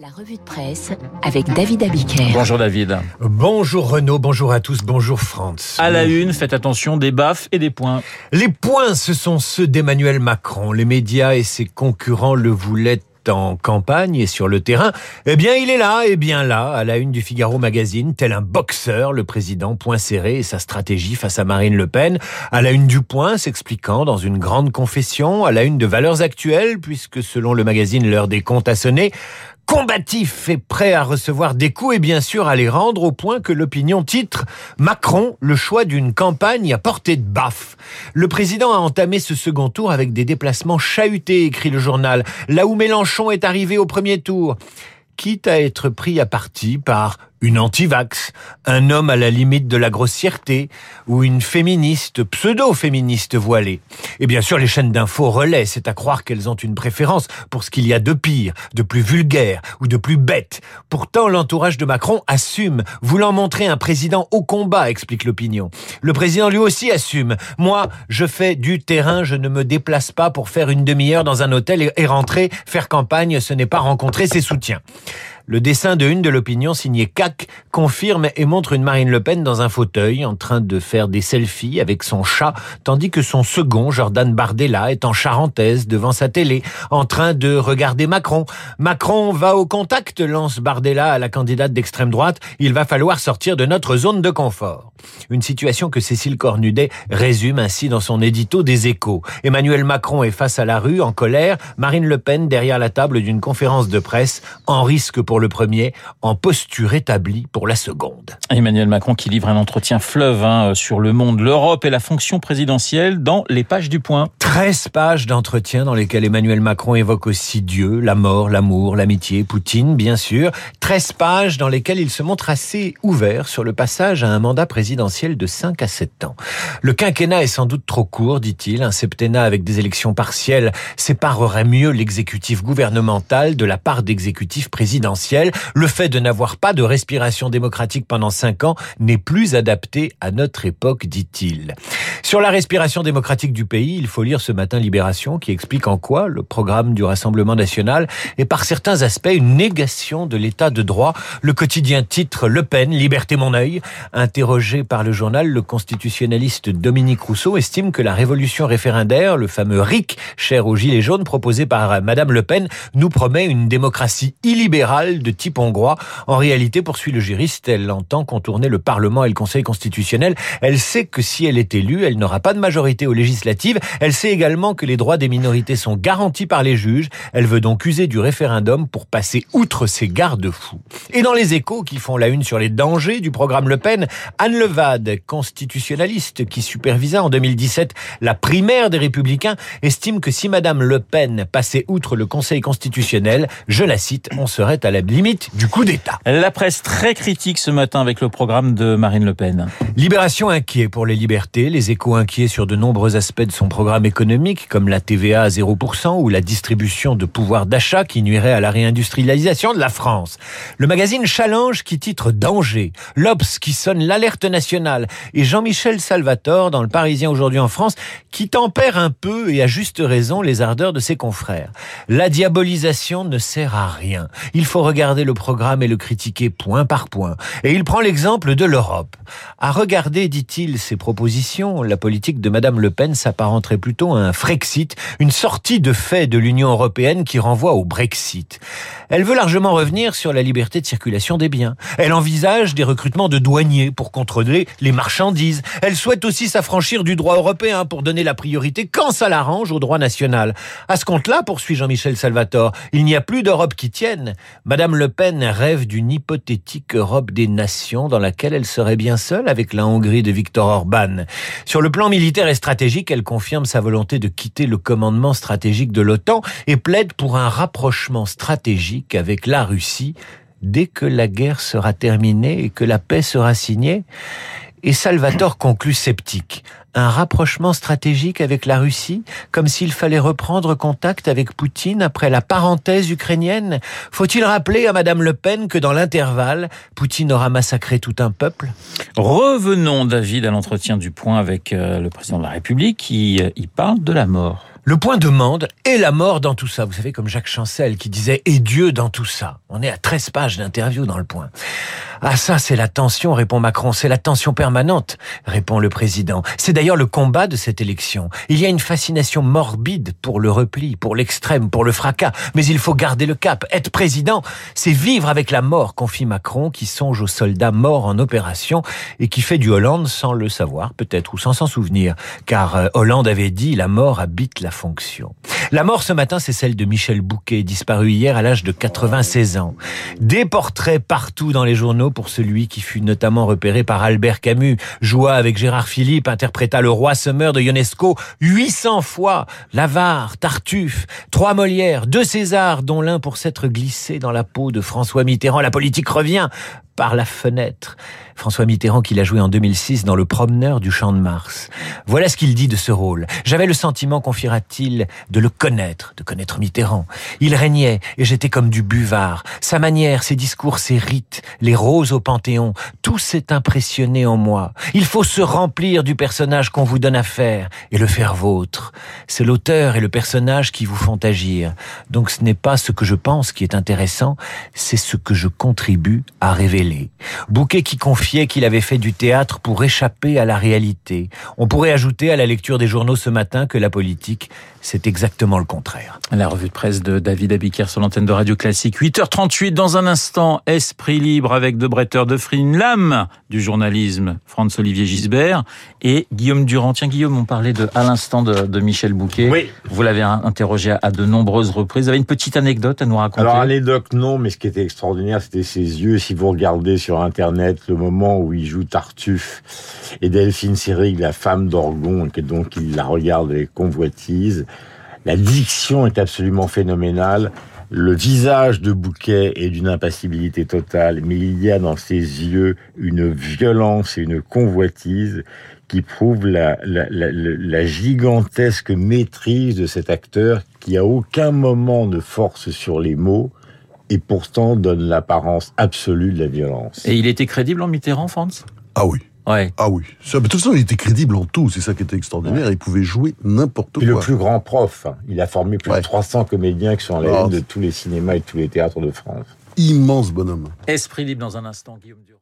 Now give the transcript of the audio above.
La revue de presse avec David Abiker. Bonjour David. Bonjour Renaud, bonjour à tous, bonjour France. À la une, faites attention des baffes et des points. Les points, ce sont ceux d'Emmanuel Macron. Les médias et ses concurrents le voulaient en campagne et sur le terrain, eh bien il est là, et bien là, à la une du Figaro Magazine, tel un boxeur, le président point serré et sa stratégie face à Marine Le Pen, à la une du Point s'expliquant dans une grande confession, à la une de Valeurs Actuelles, puisque selon le magazine l'heure des comptes a sonné, combatif et prêt à recevoir des coups et bien sûr à les rendre au point que l'opinion titre Macron, le choix d'une campagne à portée de baffe. Le président a entamé ce second tour avec des déplacements chahutés, écrit le journal, là où Mélenchon est arrivé au premier tour quitte à être pris à partie par une anti-vax, un homme à la limite de la grossièreté, ou une féministe, pseudo-féministe voilée. Et bien sûr, les chaînes d'infos relaient, c'est à croire qu'elles ont une préférence pour ce qu'il y a de pire, de plus vulgaire ou de plus bête. Pourtant, l'entourage de Macron assume, voulant montrer un président au combat, explique l'opinion. Le président lui aussi assume. Moi, je fais du terrain, je ne me déplace pas pour faire une demi-heure dans un hôtel et rentrer, faire campagne, ce n'est pas rencontrer ses soutiens. Le dessin de une de l'opinion signé CAC confirme et montre une Marine Le Pen dans un fauteuil en train de faire des selfies avec son chat, tandis que son second, Jordan Bardella, est en charentaise devant sa télé, en train de regarder Macron. Macron va au contact, lance Bardella à la candidate d'extrême droite. Il va falloir sortir de notre zone de confort. Une situation que Cécile Cornudet résume ainsi dans son édito des échos. Emmanuel Macron est face à la rue, en colère. Marine Le Pen derrière la table d'une conférence de presse, en risque pour le premier, en posture établie pour la seconde. Emmanuel Macron qui livre un entretien fleuve hein, sur le monde, l'Europe et la fonction présidentielle dans les pages du point. 13 pages d'entretien dans lesquelles Emmanuel Macron évoque aussi Dieu, la mort, l'amour, l'amitié, Poutine, bien sûr. 13 pages dans lesquelles il se montre assez ouvert sur le passage à un mandat présidentiel de 5 à 7 ans. Le quinquennat est sans doute trop court, dit-il. Un septennat avec des élections partielles séparerait mieux l'exécutif gouvernemental de la part d'exécutif présidentiel le fait de n'avoir pas de respiration démocratique pendant cinq ans n'est plus adapté à notre époque, dit-il. Sur la respiration démocratique du pays, il faut lire ce matin Libération qui explique en quoi le programme du Rassemblement national est par certains aspects une négation de l'état de droit. Le quotidien titre Le Pen, Liberté mon œil. Interrogé par le journal, le constitutionnaliste Dominique Rousseau estime que la révolution référendaire, le fameux RIC, cher aux Gilets jaunes, proposé par Madame Le Pen, nous promet une démocratie illibérale de type hongrois. En réalité, poursuit le juriste, elle entend contourner le Parlement et le Conseil constitutionnel. Elle sait que si elle est élue, elle n'aura pas de majorité aux législatives. Elle sait également que les droits des minorités sont garantis par les juges. Elle veut donc user du référendum pour passer outre ces garde-fous. Et dans les échos qui font la une sur les dangers du programme Le Pen, Anne Levade, constitutionnaliste qui supervisa en 2017 la primaire des Républicains, estime que si Madame Le Pen passait outre le Conseil constitutionnel, je la cite, on serait à la limite du coup d'État. La presse très critique ce matin avec le programme de Marine Le Pen. Libération inquiet pour les libertés, les échos sur de nombreux aspects de son programme économique, comme la TVA à 0% ou la distribution de pouvoir d'achat qui nuirait à la réindustrialisation de la France. Le magazine Challenge qui titre Danger, l'Obs qui sonne l'alerte nationale et Jean-Michel Salvatore dans le Parisien aujourd'hui en France qui tempère un peu et à juste raison les ardeurs de ses confrères. La diabolisation ne sert à rien. Il faut regarder le programme et le critiquer point par point. Et il prend l'exemple de l'Europe. À regarder, dit-il, ses propositions, la politique de Madame Le Pen s'apparenterait plutôt à un Frexit, une sortie de fait de l'Union européenne qui renvoie au Brexit. Elle veut largement revenir sur la liberté de circulation des biens. Elle envisage des recrutements de douaniers pour contrôler les marchandises. Elle souhaite aussi s'affranchir du droit européen pour donner la priorité quand ça l'arrange au droit national. À ce compte-là, poursuit Jean-Michel Salvatore, il n'y a plus d'Europe qui tienne. Madame Le Pen rêve d'une hypothétique Europe des nations dans laquelle elle serait bien seule avec la Hongrie de Viktor Orban. Sur le plan militaire et stratégique, elle confirme sa volonté de quitter le commandement stratégique de l'OTAN et plaide pour un rapprochement stratégique avec la Russie dès que la guerre sera terminée et que la paix sera signée. Et Salvatore conclut sceptique. Un rapprochement stratégique avec la Russie, comme s'il fallait reprendre contact avec Poutine après la parenthèse ukrainienne Faut-il rappeler à Madame Le Pen que dans l'intervalle, Poutine aura massacré tout un peuple? Revenons, David, à l'entretien du point avec euh, le président de la République qui euh, y parle de la mort. Le point demande et la mort dans tout ça. Vous savez, comme Jacques Chancel qui disait et Dieu dans tout ça. On est à 13 pages d'interview dans le point. Ah ça, c'est la tension, répond Macron. C'est la tension permanente, répond le président. C'est d'ailleurs le combat de cette élection. Il y a une fascination morbide pour le repli, pour l'extrême, pour le fracas. Mais il faut garder le cap. Être président, c'est vivre avec la mort, confie Macron, qui songe aux soldats morts en opération et qui fait du Hollande sans le savoir, peut-être, ou sans s'en souvenir. Car euh, Hollande avait dit, la mort habite la fonction. La mort ce matin, c'est celle de Michel Bouquet, disparu hier à l'âge de 96 ans. Des portraits partout dans les journaux pour celui qui fut notamment repéré par Albert Camus, joua avec Gérard Philippe, interpréta le roi Semeur de Ionesco 800 fois, L'Avare, Tartuffe, trois Molières, deux Césars, dont l'un pour s'être glissé dans la peau de François Mitterrand. La politique revient par la fenêtre. François Mitterrand qui l'a joué en 2006 dans Le Promeneur du Champ de Mars. Voilà ce qu'il dit de ce rôle. J'avais le sentiment, confiera-t-il, de le connaître, de connaître Mitterrand. Il régnait et j'étais comme du buvard. Sa manière, ses discours, ses rites, les roses au Panthéon, tout s'est impressionné en moi. Il faut se remplir du personnage qu'on vous donne à faire et le faire vôtre. C'est l'auteur et le personnage qui vous font agir. Donc ce n'est pas ce que je pense qui est intéressant, c'est ce que je contribue à révéler. Bouquet qui confiait qu'il avait fait du théâtre pour échapper à la réalité. On pourrait ajouter à la lecture des journaux ce matin que la politique, c'est exactement le contraire. La revue de presse de David Abiker sur l'antenne de Radio Classique. 8h38 dans un instant, Esprit libre avec De Bretter de Frine, l'âme du journalisme, Franz-Olivier Gisbert et Guillaume Durand. Tiens Guillaume, on parlait de, à l'instant de, de, Michel Bouquet. Oui. Vous l'avez interrogé à de nombreuses reprises. Vous avez une petite anecdote à nous raconter? Alors anecdote non, mais ce qui était extraordinaire, c'était ses yeux. Si vous regardez sur Internet le moment où il joue Tartuffe et Delphine Seyrig, la femme d'Orgon, et donc il la regarde avec convoitise, la diction est absolument phénoménale. Le visage de Bouquet est d'une impassibilité totale, mais il y a dans ses yeux une violence et une convoitise qui prouvent la, gigantesque maîtrise de cet acteur qui à aucun moment ne force sur les mots et pourtant donne l'apparence absolue de la violence. Et il était crédible en Mitterrand, Franz? Ah oui. Ouais. Ah oui. Ça, de toute façon, il était crédible en tout. C'est ça qui était extraordinaire. Ouais. Il pouvait jouer n'importe quoi. Et le plus grand prof. Hein. Il a formé plus ouais. de 300 comédiens qui sont à la ah, de tous les cinémas et tous les théâtres de France. Immense bonhomme. Esprit libre dans un instant, Guillaume Durand.